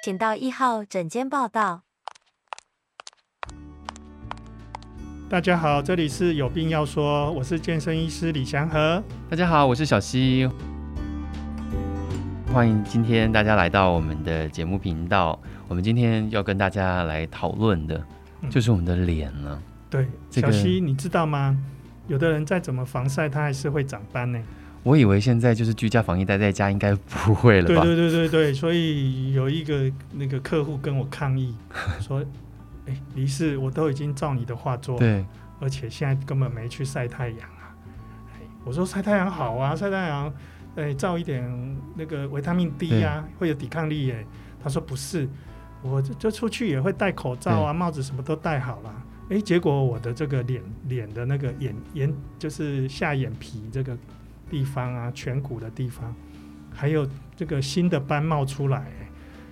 请到一号诊间报到。大家好，这里是有病要说，我是健身医师李祥和。大家好，我是小溪。欢迎今天大家来到我们的节目频道。我们今天要跟大家来讨论的，就是我们的脸了。嗯、对，这个、小溪，你知道吗？有的人再怎么防晒，他还是会长斑呢。我以为现在就是居家防疫，待在家应该不会了吧？对对对对对，所以有一个那个客户跟我抗议说：“ 哎，李氏，我都已经照你的话做，对，而且现在根本没去晒太阳啊。”我说：“晒太阳好啊，晒太阳，哎，照一点那个维他命 D 啊，会有抵抗力耶。”他说：“不是，我就就出去也会戴口罩啊，帽子什么都戴好了。哎，结果我的这个脸脸的那个眼眼就是下眼皮这个。”地方啊，颧骨的地方，还有这个新的斑冒出来，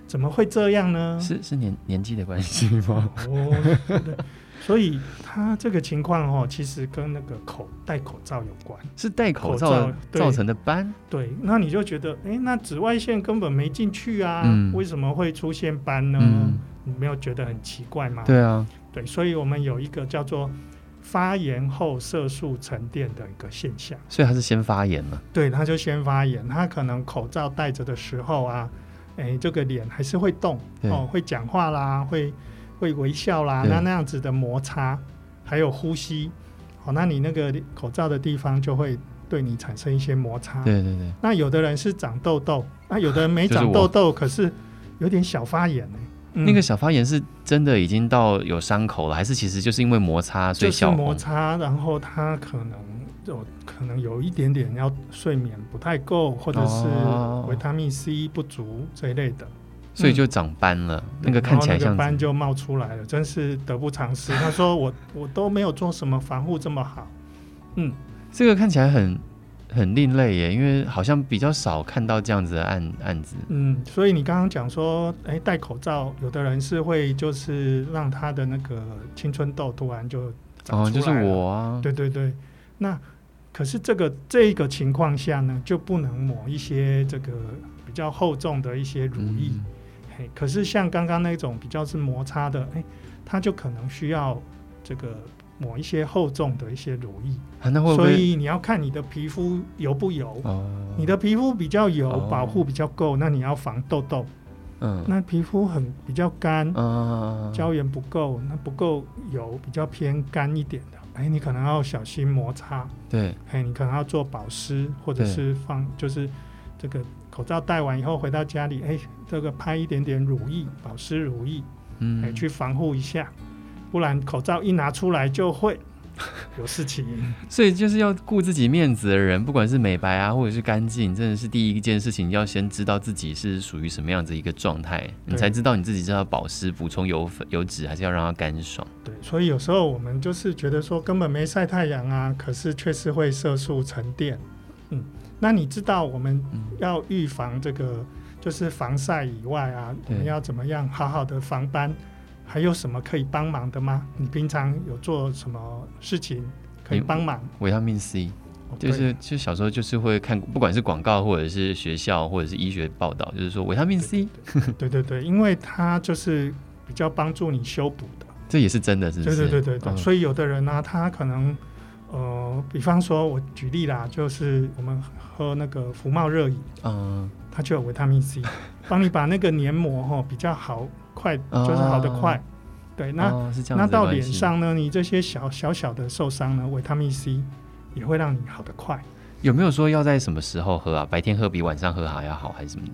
怎么会这样呢？是是年年纪的关系吗？哦，对，所以他这个情况哦，其实跟那个口戴口罩有关，是戴口罩造成的斑。对，那你就觉得，哎，那紫外线根本没进去啊，嗯、为什么会出现斑呢？嗯、你没有觉得很奇怪吗？对啊，对，所以我们有一个叫做。发炎后色素沉淀的一个现象，所以他是先发炎了。对，他就先发炎。他可能口罩戴着的时候啊，哎，这个脸还是会动哦，会讲话啦，会会微笑啦，那那样子的摩擦，还有呼吸，好，那你那个口罩的地方就会对你产生一些摩擦。对对对。那有的人是长痘痘，那有的人没长痘痘，可是有点小发炎呢。那个小发炎是真的已经到有伤口了，还是其实就是因为摩擦所以小？就是摩擦，然后他可能有可能有一点点要睡眠不太够，或者是维他命 C 不足这一类的，所以就长斑了。那个看起来像斑就冒出来了，真是得不偿失。他说我我都没有做什么防护这么好，嗯，这个看起来很。很另类耶，因为好像比较少看到这样子的案案子。嗯，所以你刚刚讲说，哎、欸，戴口罩，有的人是会就是让他的那个青春痘突然就长出来。哦，就是我啊。对对对，那可是这个这个情况下呢，就不能抹一些这个比较厚重的一些乳液。嗯、嘿，可是像刚刚那种比较是摩擦的，哎、欸，它就可能需要这个。抹一些厚重的一些乳液，啊、会会？所以你要看你的皮肤油不油。哦、你的皮肤比较油，哦、保护比较够，那你要防痘痘。嗯，那皮肤很比较干，嗯、胶原不够，那不够油，比较偏干一点的，哎，你可能要小心摩擦。对，哎，你可能要做保湿，或者是放，就是这个口罩戴完以后回到家里，哎，这个拍一点点乳液，保湿乳液，嗯，哎，去防护一下。不然口罩一拿出来就会 有事情，所以就是要顾自己面子的人，不管是美白啊，或者是干净，真的是第一件事情，要先知道自己是属于什么样子一个状态，你才知道你自己是要保湿、补充油粉、油脂，还是要让它干爽。对，所以有时候我们就是觉得说根本没晒太阳啊，可是却是会色素沉淀。嗯，那你知道我们要预防这个，就是防晒以外啊，我们要怎么样好好的防斑？还有什么可以帮忙的吗？你平常有做什么事情可以帮忙？维他命 C，就是就小时候就是会看，不管是广告或者是学校或者是医学报道，就是说维他命 C，对对对，因为它就是比较帮助你修补的。这也是真的，是不是？对对对对对。所以有的人呢，他可能呃，比方说我举例啦，就是我们喝那个福茂热饮，嗯，它就有维他命 C，帮你把那个黏膜哈比较好。快就是好的快，哦、对，那、哦、那到脸上呢？你这些小小小的受伤呢，维他命 C 也会让你好得快。有没有说要在什么时候喝啊？白天喝比晚上喝还要好，还是什么的？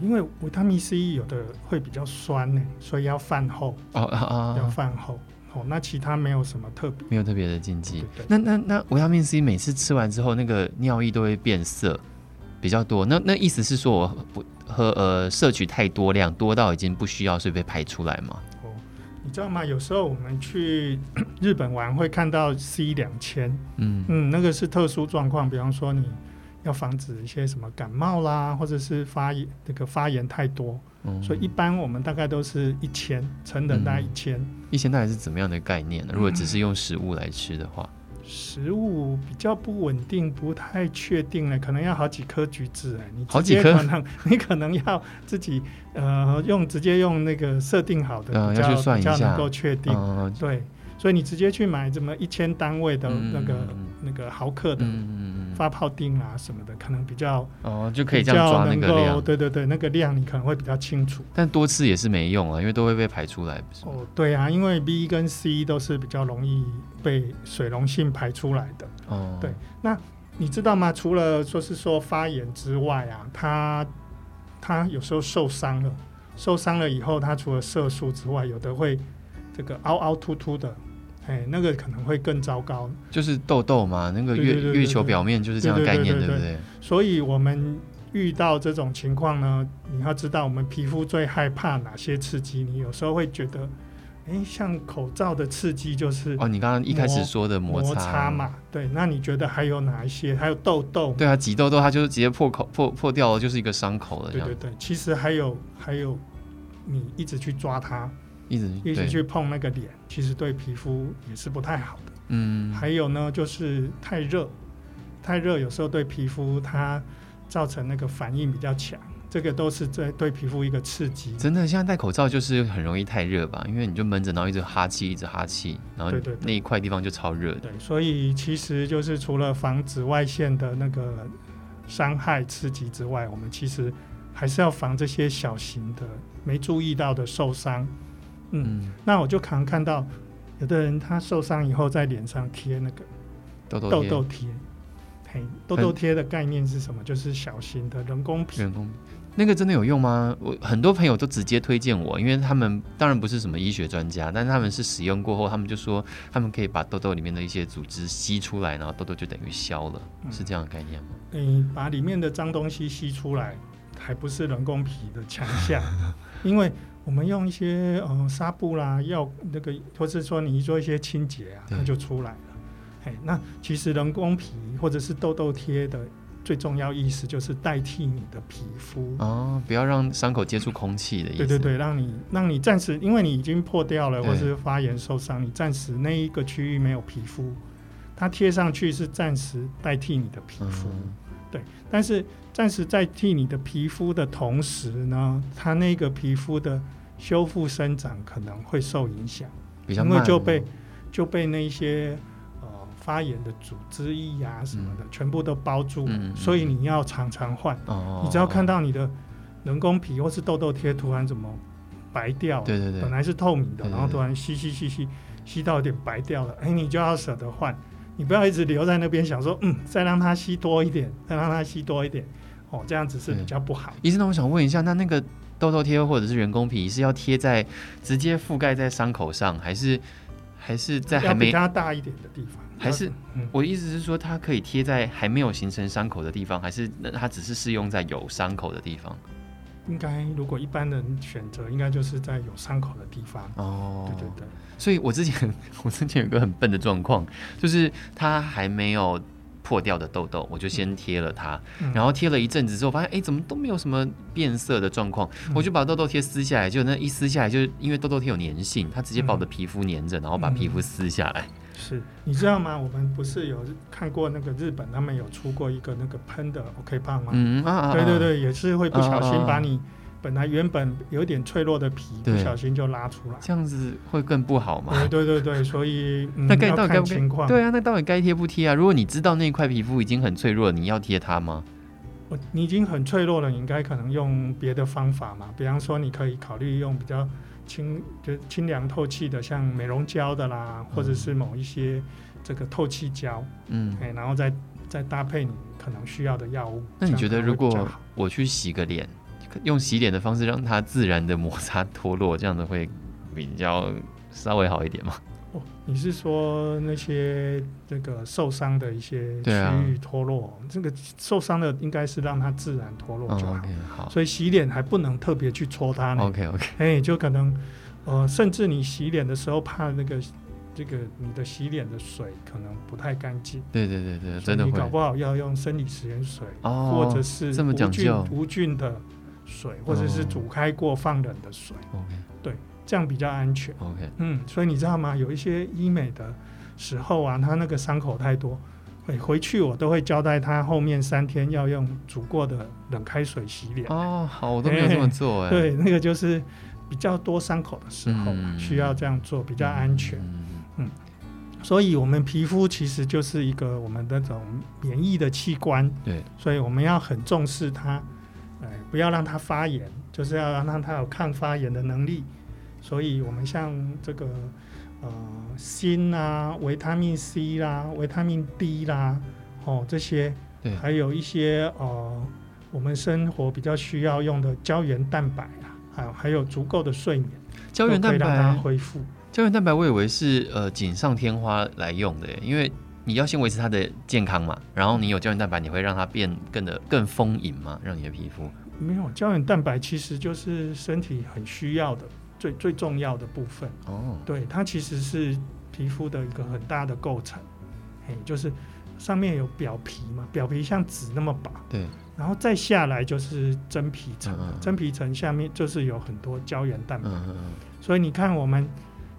因为维他命 C 有的会比较酸呢，所以要饭后哦啊啊，要饭后哦。那其他没有什么特别，没有特别的禁忌。对对对，那那那维他命 C 每次吃完之后，那个尿液都会变色比较多。那那意思是说我不。喝呃，摄取太多量，多到已经不需要，所以被排出来吗。哦，你知道吗？有时候我们去 日本玩会看到 C 两千，嗯嗯，那个是特殊状况，比方说你要防止一些什么感冒啦，或者是发炎，那个发炎太多，嗯、所以一般我们大概都是一千成人大概一千。一千大概是怎么样的概念呢？如果只是用食物来吃的话，食物比较不稳定，不太确定了，可能要好几颗橘子哎，你好几颗，可能 你可能要自己呃用直接用那个设定好的，呃、比较要去算一下，比较能够确定，呃、对，所以你直接去买这么一千单位的那个、嗯、那个毫克的。嗯发泡钉啊什么的，可能比较哦，就可以这样抓那个量。对对对，那个量你可能会比较清楚。但多次也是没用啊，因为都会被排出来。哦，对啊，因为 B 跟 C 都是比较容易被水溶性排出来的。哦，对。那你知道吗？除了说是说发炎之外啊，它它有时候受伤了，受伤了以后，它除了色素之外，有的会这个凹凹凸凸的。哎，那个可能会更糟糕，就是痘痘嘛，那个月月球表面就是这样的概念，对不对？所以，我们遇到这种情况呢，你要知道，我们皮肤最害怕哪些刺激？你有时候会觉得，哎，像口罩的刺激就是哦，你刚刚一开始说的摩擦，摩擦嘛，对。那你觉得还有哪一些？还有痘痘？对啊，挤痘痘，它就是直接破口破破掉了，就是一个伤口了。对对对，其实还有还有，你一直去抓它。一直一直去碰那个脸，其实对皮肤也是不太好的。嗯，还有呢，就是太热，太热有时候对皮肤它造成那个反应比较强，这个都是在对皮肤一个刺激。真的，现在戴口罩就是很容易太热吧？因为你就闷着，然后一直哈气，一直哈气，然后那一块地方就超热。对，所以其实就是除了防紫外线的那个伤害刺激之外，我们其实还是要防这些小型的没注意到的受伤。嗯，那我就常看到有的人他受伤以后在脸上贴那个痘痘贴，嘿，痘痘贴的概念是什么？就是小型的人工皮。人工那个真的有用吗？我很多朋友都直接推荐我，因为他们当然不是什么医学专家，但是他们是使用过后，他们就说他们可以把痘痘里面的一些组织吸出来，然后痘痘就等于消了，嗯，是这样的概念吗？嗯，把里面的脏东西吸出来，还不是人工皮的强项，因为。我们用一些呃纱布啦，药那个，或是说你做一些清洁啊，它就出来了。嘿，那其实人工皮或者是痘痘贴的最重要意思就是代替你的皮肤哦，不要让伤口接触空气的意思。对对对，让你让你暂时，因为你已经破掉了，或是发炎受伤，你暂时那一个区域没有皮肤，它贴上去是暂时代替你的皮肤。嗯。对，但是暂时代替你的皮肤的同时呢，它那个皮肤的。修复生长可能会受影响，因为就被就被那些呃发炎的组织液啊什么的、嗯、全部都包住、嗯，所以你要常常换、嗯。你只要看到你的人工皮或是痘痘贴突然怎么白掉，对对对，本来是透明的，然后突然吸吸吸吸吸到有点白掉了，哎，你就要舍得换，你不要一直留在那边想说，嗯，再让它吸多一点，再让它吸多一点，哦，这样子是比较不好。医生，那我想问一下，那那个。痘痘贴或者是人工皮是要贴在直接覆盖在伤口上，还是还是在还没比它大一点的地方？还是、嗯、我的意思是说，它可以贴在还没有形成伤口的地方，还是它只是适用在有伤口的地方？应该如果一般人选择，应该就是在有伤口的地方。哦，对对对。所以我之前 我之前有个很笨的状况，就是它还没有。破掉的痘痘，我就先贴了它，嗯、然后贴了一阵子之后，发现哎，怎么都没有什么变色的状况，嗯、我就把痘痘贴撕下来，就那一撕下来，就是因为痘痘贴有粘性，它直接把我的皮肤粘着，然后把皮肤撕下来。是，你知道吗？我们不是有看过那个日本，他们有出过一个那个喷的 OK 棒吗？嗯啊，啊，对对对，也是会不小心把你。本来原本有点脆弱的皮，不小心就拉出来，这样子会更不好吗？对对对对，所以、嗯、那该到底该不该？对啊，那到底该贴不贴啊？如果你知道那块皮肤已经很脆弱了，你要贴它吗？我你已经很脆弱了，你应该可能用别的方法嘛。比方说，你可以考虑用比较清就清凉透气的，像美容胶的啦，或者是某一些这个透气胶，嗯，哎，然后再再搭配你可能需要的药物。那你觉得，如果我去洗个脸？用洗脸的方式让它自然的摩擦脱落，这样子会比较稍微好一点吗？哦，你是说那些这个受伤的一些区域脱落？啊、这个受伤的应该是让它自然脱落就好。哦 okay, 好，所以洗脸还不能特别去搓它呢。OK OK，哎、欸，就可能呃，甚至你洗脸的时候怕那个这个你的洗脸的水可能不太干净。对对对对，真的会。你搞不好要用生理食盐水，哦，或者是无菌无菌的。水或者是煮开过放冷的水，oh, okay. 对，这样比较安全。OK，嗯，所以你知道吗？有一些医美的时候啊，他那个伤口太多，回回去我都会交代他后面三天要用煮过的冷开水洗脸。哦，好，我都没有这么做哎。对，那个就是比较多伤口的时候，嗯、需要这样做比较安全。嗯，嗯，所以我们皮肤其实就是一个我们那种免疫的器官。对，所以我们要很重视它，哎，不要让它发炎，就是要让它有抗发炎的能力。所以我们像这个。呃，锌啊，维他命 C 啦，维他命 D 啦，哦，这些，对，还有一些呃，我们生活比较需要用的胶原蛋白啊，还有还有足够的睡眠，胶原蛋白让它恢复。胶原蛋白我以为是呃锦上添花来用的，因为你要先维持它的健康嘛，然后你有胶原蛋白，你会让它变更的更丰盈嘛，让你的皮肤。没有，胶原蛋白其实就是身体很需要的。最最重要的部分。哦，对，它其实是皮肤的一个很大的构成，嘿，就是上面有表皮嘛，表皮像纸那么薄，对，然后再下来就是真皮层，嗯嗯，真皮层下面就是有很多胶原蛋白，所以你看我们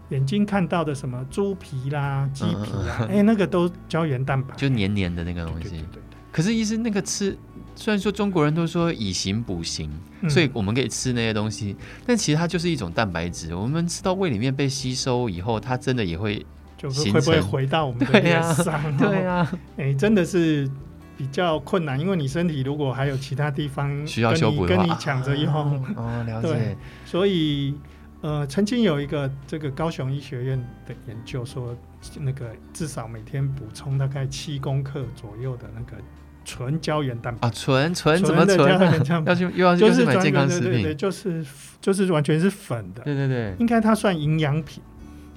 眼睛看到的什么猪皮啦、鸡皮啦，哎、嗯嗯欸，那个都胶原蛋白，就黏黏的那个东西，对对，对，对。可是，医生那个吃。虽然说中国人都说以形补形，嗯，所以我们可以吃那些东西，但其实它就是一种蛋白质。我们吃到胃里面被吸收以后，它真的也会就是会不会回到我们的脸上？对呀，哎、欸，真的是比较困难，因为你身体如果还有其他地方需要修补的话，跟你抢着用哦，了解。所以呃，曾经有一个这个高雄医学院的研究说，那个至少每天补充大概七公克左右的那个。纯胶原蛋白啊，纯纯怎么纯？要去又要就是买健康食品，对对对，就是就是完全是粉的，对对对，应该它算营养品，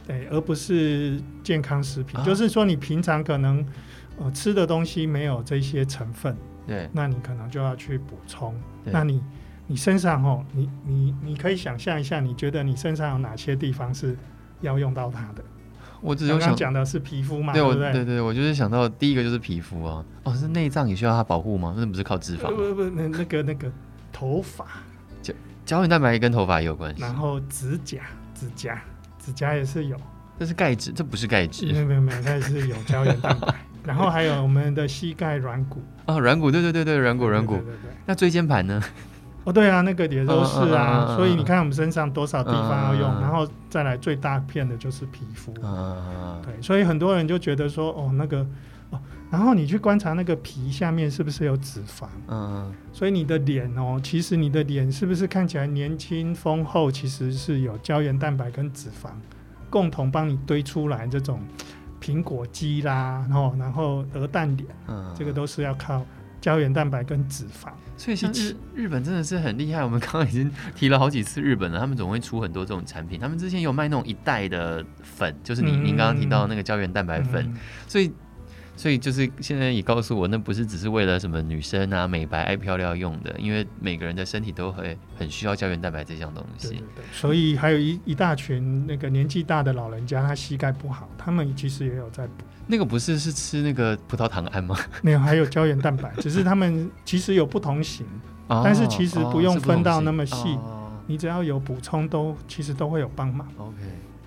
对，而不是健康食品。啊、就是说你平常可能呃吃的东西没有这些成分，对，那你可能就要去补充。那你你身上哦，你你你可以想象一下，你觉得你身上有哪些地方是要用到它的？我只有想讲的是皮肤嘛，对，对对？对对，我就是想到第一个就是皮肤啊，哦，是内脏也需要它保护吗？那不是靠脂肪？不不不，那那个那个头发，胶胶原蛋白也跟头发也有关系。然后指甲，指甲，指甲也是有。这是钙质，这不是钙质。没有没有没有，它是有胶原蛋白。然后还有我们的膝盖软骨。啊，软骨，对对对对，软骨软骨。对对对。那椎间盘呢？哦，对啊，那个也都是啊，嗯、所以你看我们身上多少地方要用，嗯、然后再来最大片的就是皮肤。嗯、对，所以很多人就觉得说，哦，那个，哦，然后你去观察那个皮下面是不是有脂肪？嗯，所以你的脸哦，其实你的脸是不是看起来年轻丰厚，其实是有胶原蛋白跟脂肪共同帮你堆出来这种苹果肌啦，然后然后鹅蛋脸，嗯，这个都是要靠。胶原蛋白跟脂肪，所以像日日本真的是很厉害。我们刚刚已经提了好几次日本了，他们总会出很多这种产品。他们之前有卖那种一袋的粉，就是你您刚刚提到那个胶原蛋白粉，所以。所以就是现在也告诉我，那不是只是为了什么女生啊美白爱漂亮用的，因为每个人的身体都会很需要胶原蛋白这项东西。对对对，所以还有一一大群那个年纪大的老人家，他膝盖不好，他们其实也有在补。那个不是是吃那个葡萄糖胺吗？没有，还有胶原蛋白，只是他们其实有不同型，哦、但是其实不用分到那么细，哦、你只要有补充都其实都会有帮忙。OK。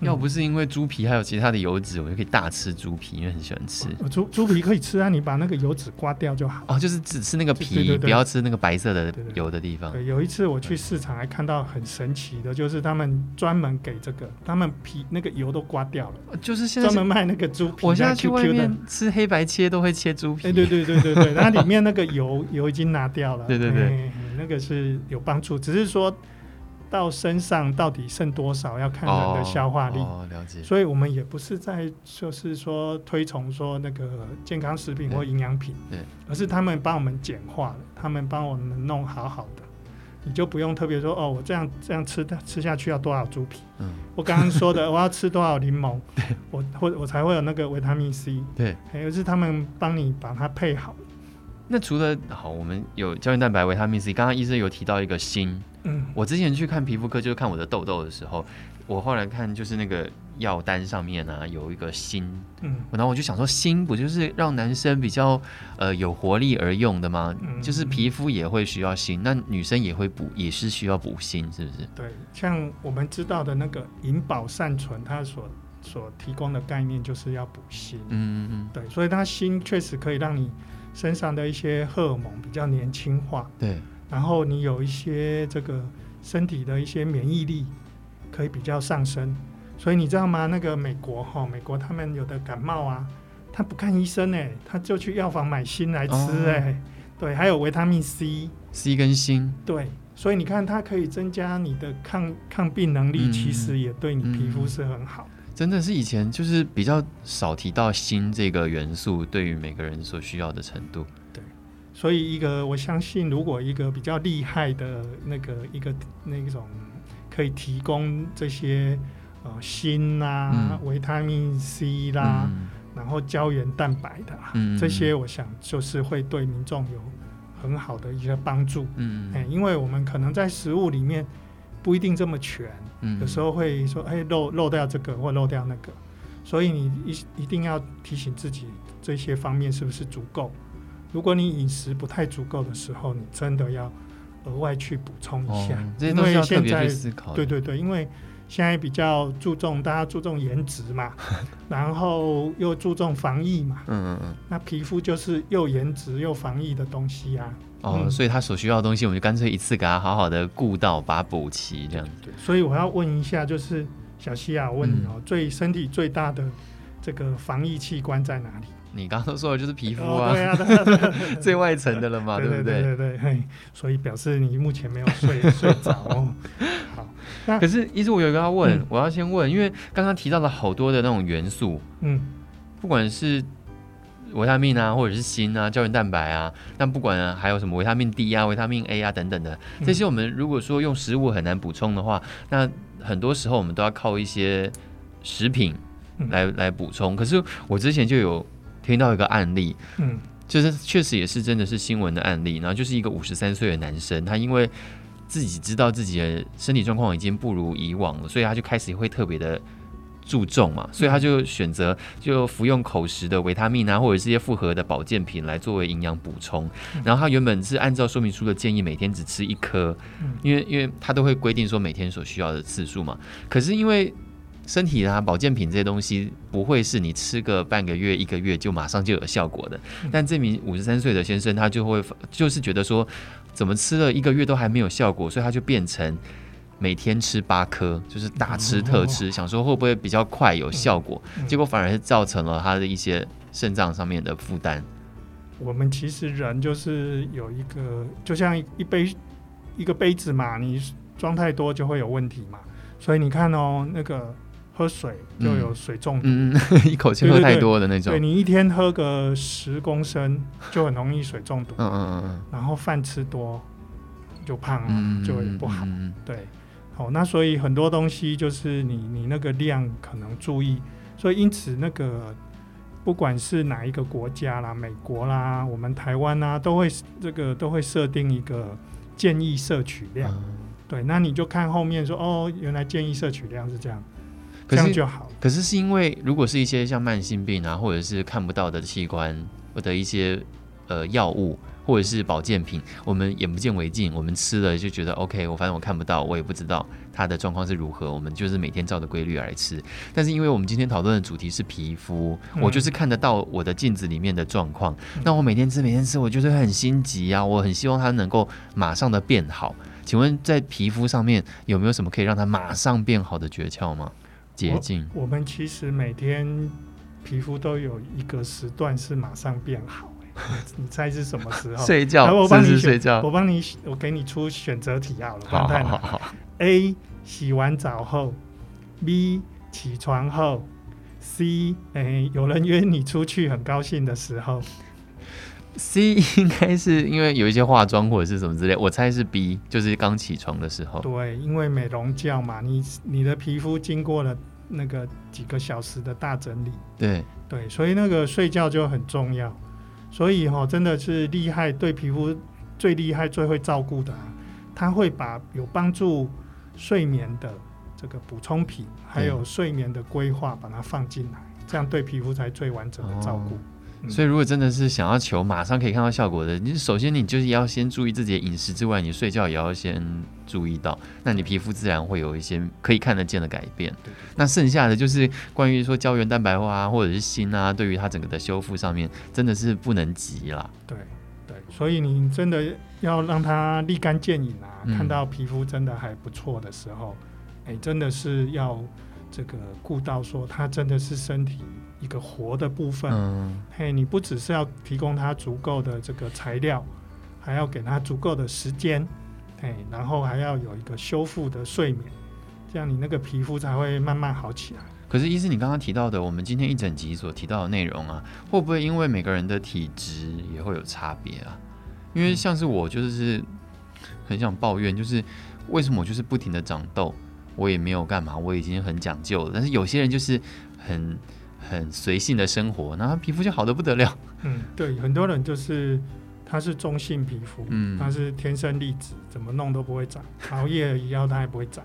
要不是因为猪皮还有其他的油脂，我就可以大吃猪皮，因为很喜欢吃。猪猪皮可以吃啊，你把那个油脂刮掉就好。哦，就是只吃那个皮，不要吃那个白色的油的地方。对，有一次我去市场还看到很神奇的，就是他们专门给这个，他们皮那个油都刮掉了，就是现在专门卖那个猪皮。我现在去外面吃黑白切都会切猪皮。哎，对对对对对，那里面那个油油已经拿掉了。对对对，那个是有帮助，只是说。到身上到底剩多少，要看人的消化力。哦，了解。所以我们也不是在就是说推崇说那个健康食品或营养品，对，而是他们帮我们简化了，他们帮我们弄好好的，你就不用特别说哦，我这样这样吃的吃下去要多少猪皮？嗯，我刚刚说的 我要吃多少柠檬，我或我才会有那个维他命 C，对，而是他们帮你把它配好。那除了好，我们有胶原蛋白、维他命 C，刚刚医生有提到一个锌。嗯，我之前去看皮肤科，就是看我的痘痘的时候，我后来看就是那个药单上面啊有一个锌，嗯，然后我就想说，锌不就是让男生比较呃有活力而用的吗？嗯，就是皮肤也会需要锌，那女生也会补，也是需要补锌，是不是？对，像我们知道的那个银保善存，它所所提供的概念就是要补锌。嗯嗯嗯，对，所以它锌确实可以让你身上的一些荷尔蒙比较年轻化，对，然后你有一些这个身体的一些免疫力可以比较上升。所以你知道吗？那个美国哈，美国他们有的感冒啊，他不看医生哎，他就去药房买锌来吃哎。哦对，还有维他命 C，C 跟锌。对，所以你看，它可以增加你的抗抗病能力，嗯、其实也对你皮肤是很好、嗯。真的是以前就是比较少提到锌这个元素对于每个人所需要的程度。对，所以一个我相信，如果一个比较厉害的那个一个那种可以提供这些呃锌啦、维、嗯、他命 C 啦。嗯然后胶原蛋白的、啊嗯、这些，我想就是会对民众有很好的一些帮助。嗯，哎，因为我们可能在食物里面不一定这么全，嗯，有时候会说，哎，漏漏掉这个或漏掉那个，所以你一一定要提醒自己这些方面是不是足够。如果你饮食不太足够的时候，你真的要额外去补充一下，这些都是要特别去思考。对对对，因为。现在比较注重，大家注重颜值嘛，然后又注重防疫嘛，嗯嗯嗯，那皮肤就是又颜值又防疫的东西啊。哦，嗯、所以他所需要的东西，我们就干脆一次给他好好的顾到，把它补齐这样子。对，所以我要问一下，就是小希亚，我问你哦、最身体最大的这个防疫器官在哪里？你刚刚说的就是皮肤啊，对啊，对啊，对啊，最外层的了嘛，对不对？对对对，所以表示你目前没有睡睡着哦。好，那可是，医师，我有一个要问，嗯、我要先问，因为刚刚提到了好多的那种元素，嗯，不管是维他命啊，或者是锌啊、胶原蛋白啊，那不管、啊、还有什么维他命 D 啊、维他命 A 啊等等的，这些我们如果说用食物很难补充的话，那很多时候我们都要靠一些食品来、嗯、来补充。可是我之前就有。听到一个案例，嗯，就是确实也是真的是新闻的案例，然后就是一个五十三岁的男生，他因为自己知道自己的身体状况已经不如以往了，所以他就开始会特别的注重嘛，所以他就选择就服用口食的维他命啊，或者是一些复合的保健品来作为营养补充。然后他原本是按照说明书的建议，每天只吃一颗，因为因为他都会规定说每天所需要的次数嘛，可是因为。身体啊，保健品这些东西不会是你吃个半个月、一个月就马上就有效果的。但这名五十三岁的先生，他就会就是觉得说，怎么吃了一个月都还没有效果，所以他就变成每天吃八颗，就是大吃特吃，想说会不会比较快有效果，结果反而是造成了他的一些肾脏上面的负担。我们其实人就是有一个，就像一杯一个杯子嘛，你装太多就会有问题嘛。所以你看哦，那个。喝水就有水中毒，嗯嗯、一口气喝太多的那种。对，你一天喝个十公升，就很容易水中毒。嗯嗯嗯，然后饭吃多就胖了，嗯、就会不好。嗯、对，好，那所以很多东西就是你你那个量可能注意。所以因此那个不管是哪一个国家啦，美国啦，我们台湾啦，都会这个都会设定一个建议摄取量。嗯、对，那你就看后面说哦，原来建议摄取量是这样。这样就好。可是是因为，如果是一些像慢性病啊，或者是看不到的器官，或者一些呃药物，或者是保健品，我们眼不见为净，我们吃了就觉得 OK，我反正我看不到，我也不知道它的状况是如何，我们就是每天照着规律来吃。但是因为我们今天讨论的主题是皮肤，嗯、我就是看得到我的镜子里面的状况，嗯、那我每天吃每天吃，我就是很心急啊，我很希望它能够马上的变好。请问在皮肤上面有没有什么可以让它马上变好的诀窍吗？捷径。我们其实每天皮肤都有一个时段是马上变好，你猜是什么时候？睡觉。我帮你睡觉。我帮你，我给你出选择题好了。好好好。A 洗完澡后，B 起床后，C 哎、欸、有人约你出去很高兴的时候。C 应该是因为有一些化妆或者是什么之类，我猜是 B，就是刚起床的时候。对，因为美容觉嘛，你你的皮肤经过了那个几个小时的大整理。对对，所以那个睡觉就很重要。所以哈、哦，真的是厉害，对皮肤最厉害、最会照顾的、啊，他会把有帮助睡眠的这个补充品，还有睡眠的规划，把它放进来，这样对皮肤才最完整的照顾。所以如果真的是想要求马上可以看到效果的，你首先你就是要先注意自己的饮食之外，你睡觉也要先注意到，那你皮肤自然会有一些可以看得见的改变。那剩下的就是关于说胶原蛋白化啊，或者是锌啊，对于它整个的修复上面，真的是不能急啦。对对，所以你真的要让它立竿见影啊，嗯、看到皮肤真的还不错的时候，哎，真的是要。这个顾到说，它真的是身体一个活的部分。嗯，嘿，你不只是要提供它足够的这个材料，还要给它足够的时间，嘿，然后还要有一个修复的睡眠，这样你那个皮肤才会慢慢好起来。可是，医师，你刚刚提到的，我们今天一整集所提到的内容啊，会不会因为每个人的体质也会有差别啊？因为像是我，就是很想抱怨，就是为什么我就是不停的长痘。我也没有干嘛，我已经很讲究了。但是有些人就是很很随性的生活，然后皮肤就好的不得了。嗯，对，很多人就是他是中性皮肤，嗯，他是天生丽质，怎么弄都不会长，熬夜一样他也不会长。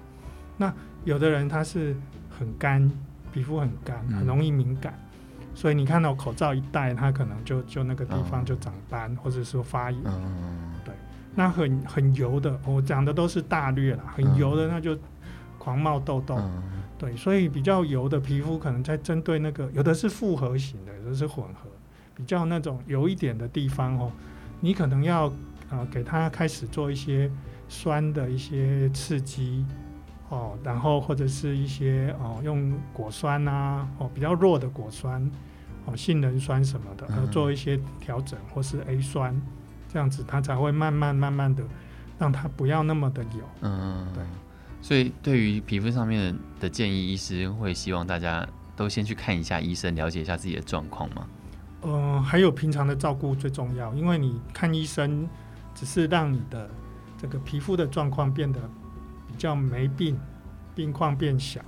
那有的人他是很干，皮肤很干，很容易敏感，嗯、所以你看到口罩一戴，他可能就就那个地方就长斑，嗯、或者说发炎。嗯，对。那很很油的，我讲的都是大略啦，很油的那就。狂冒痘痘，嗯、对，所以比较油的皮肤可能在针对那个，有的是复合型的，有的是混合，比较那种油一点的地方哦，你可能要呃给它开始做一些酸的一些刺激哦，然后或者是一些哦用果酸啊哦比较弱的果酸哦杏仁酸什么的，呃做一些调整，或是 A 酸，这样子它才会慢慢慢慢的让它不要那么的油，嗯，对。所以，对于皮肤上面的建议，医师会希望大家都先去看一下医生，了解一下自己的状况吗？嗯、呃，还有平常的照顾最重要，因为你看医生只是让你的这个皮肤的状况变得比较没病，病况变小，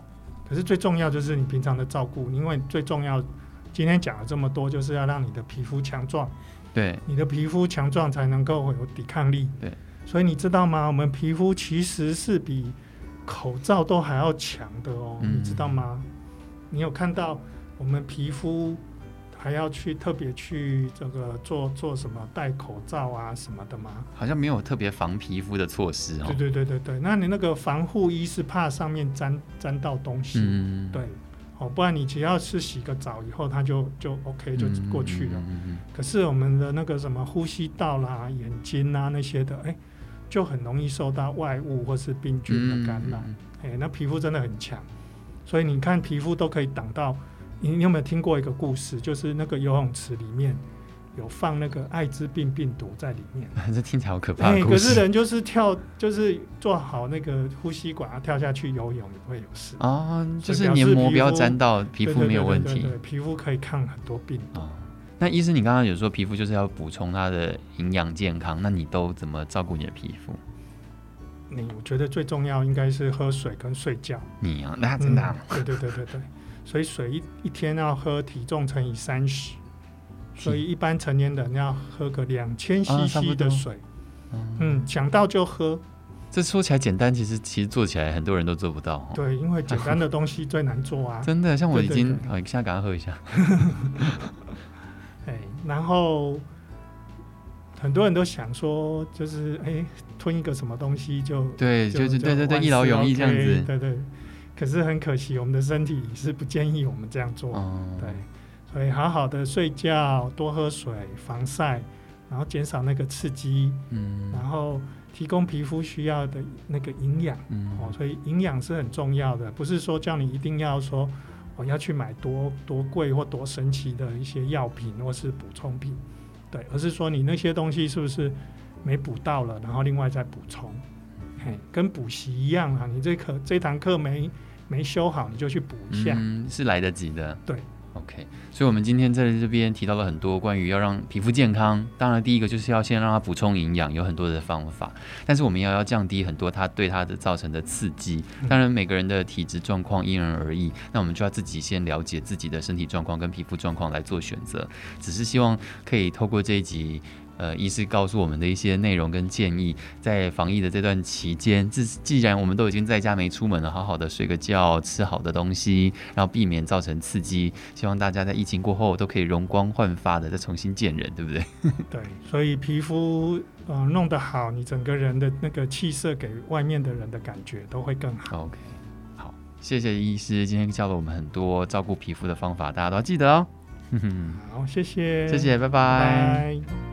可是最重要就是你平常的照顾，因为最重要，今天讲了这么多，就是要让你的皮肤强壮，对，你的皮肤强壮才能够有抵抗力，对，所以你知道吗？我们皮肤其实是比口罩都还要强的哦，嗯、你知道吗？你有看到我们皮肤还要去特别去这个做做什么戴口罩啊什么的吗？好像没有特别防皮肤的措施哦。对对对对对，那你那个防护衣是怕上面沾沾到东西，嗯、对，哦，不然你只要是洗个澡以后，它就就 OK 就过去了。嗯嗯嗯、可是我们的那个什么呼吸道啦、眼睛啊那些的，哎。就很容易受到外物或是病菌的感染，哎、嗯欸，那皮肤真的很强，所以你看皮肤都可以挡到。你你有没有听过一个故事？就是那个游泳池里面有放那个艾滋病病毒在里面，这听起来好可怕、欸。可是人就是跳，就是做好那个呼吸管，跳下去游泳也不会有事哦，就是黏膜不要沾到皮肤没有问题，对，皮肤可以抗很多病毒。哦那医生，你刚刚有说皮肤就是要补充它的营养健康，那你都怎么照顾你的皮肤？你我觉得最重要应该是喝水跟睡觉。你啊，那真的、啊嗯？对对对对对，所以水一一天要喝体重乘以三十，所以一般成年人要喝个两千 CC 的水。啊、嗯，想到就喝。这说起来简单，其实其实做起来很多人都做不到。对，因为简单的东西最难做啊。真的，像我已经，对对对哦，现在赶快喝一下。哎，然后很多人都想说，就是哎，吞一个什么东西就对，就，就是对对对，一劳永逸这样子，对对。可是很可惜，我们的身体是不建议我们这样做，哦、对。所以好好的睡觉，多喝水，防晒，然后减少那个刺激，嗯，然后提供皮肤需要的那个营养，嗯，哦，所以营养是很重要的，不是说叫你一定要说。我要去买多多贵或多神奇的一些药品或是补充品，对，而是说你那些东西是不是没补到了，然后另外再补充，嘿，跟补习一样啊，你这课这堂课没没修好，你就去补一下，嗯，是来得及的，对。OK，所以，我们今天在这边提到了很多关于要让皮肤健康。当然，第一个就是要先让它补充营养，有很多的方法。但是，我们要要降低很多它对它的造成的刺激。当然，每个人的体质状况因人而异，那我们就要自己先了解自己的身体状况跟皮肤状况来做选择。只是希望可以透过这一集。呃，医师告诉我们的一些内容跟建议，在防疫的这段期间，既既然我们都已经在家没出门了，好好的睡个觉，吃好的东西，然后避免造成刺激，希望大家在疫情过后都可以容光焕发的再重新见人，对不对？对，所以皮肤呃弄得好，你整个人的那个气色给外面的人的感觉都会更好。OK。谢谢医师，今天教了我们很多照顾皮肤的方法，大家都要记得哦。好，谢谢，谢谢，拜拜。拜拜。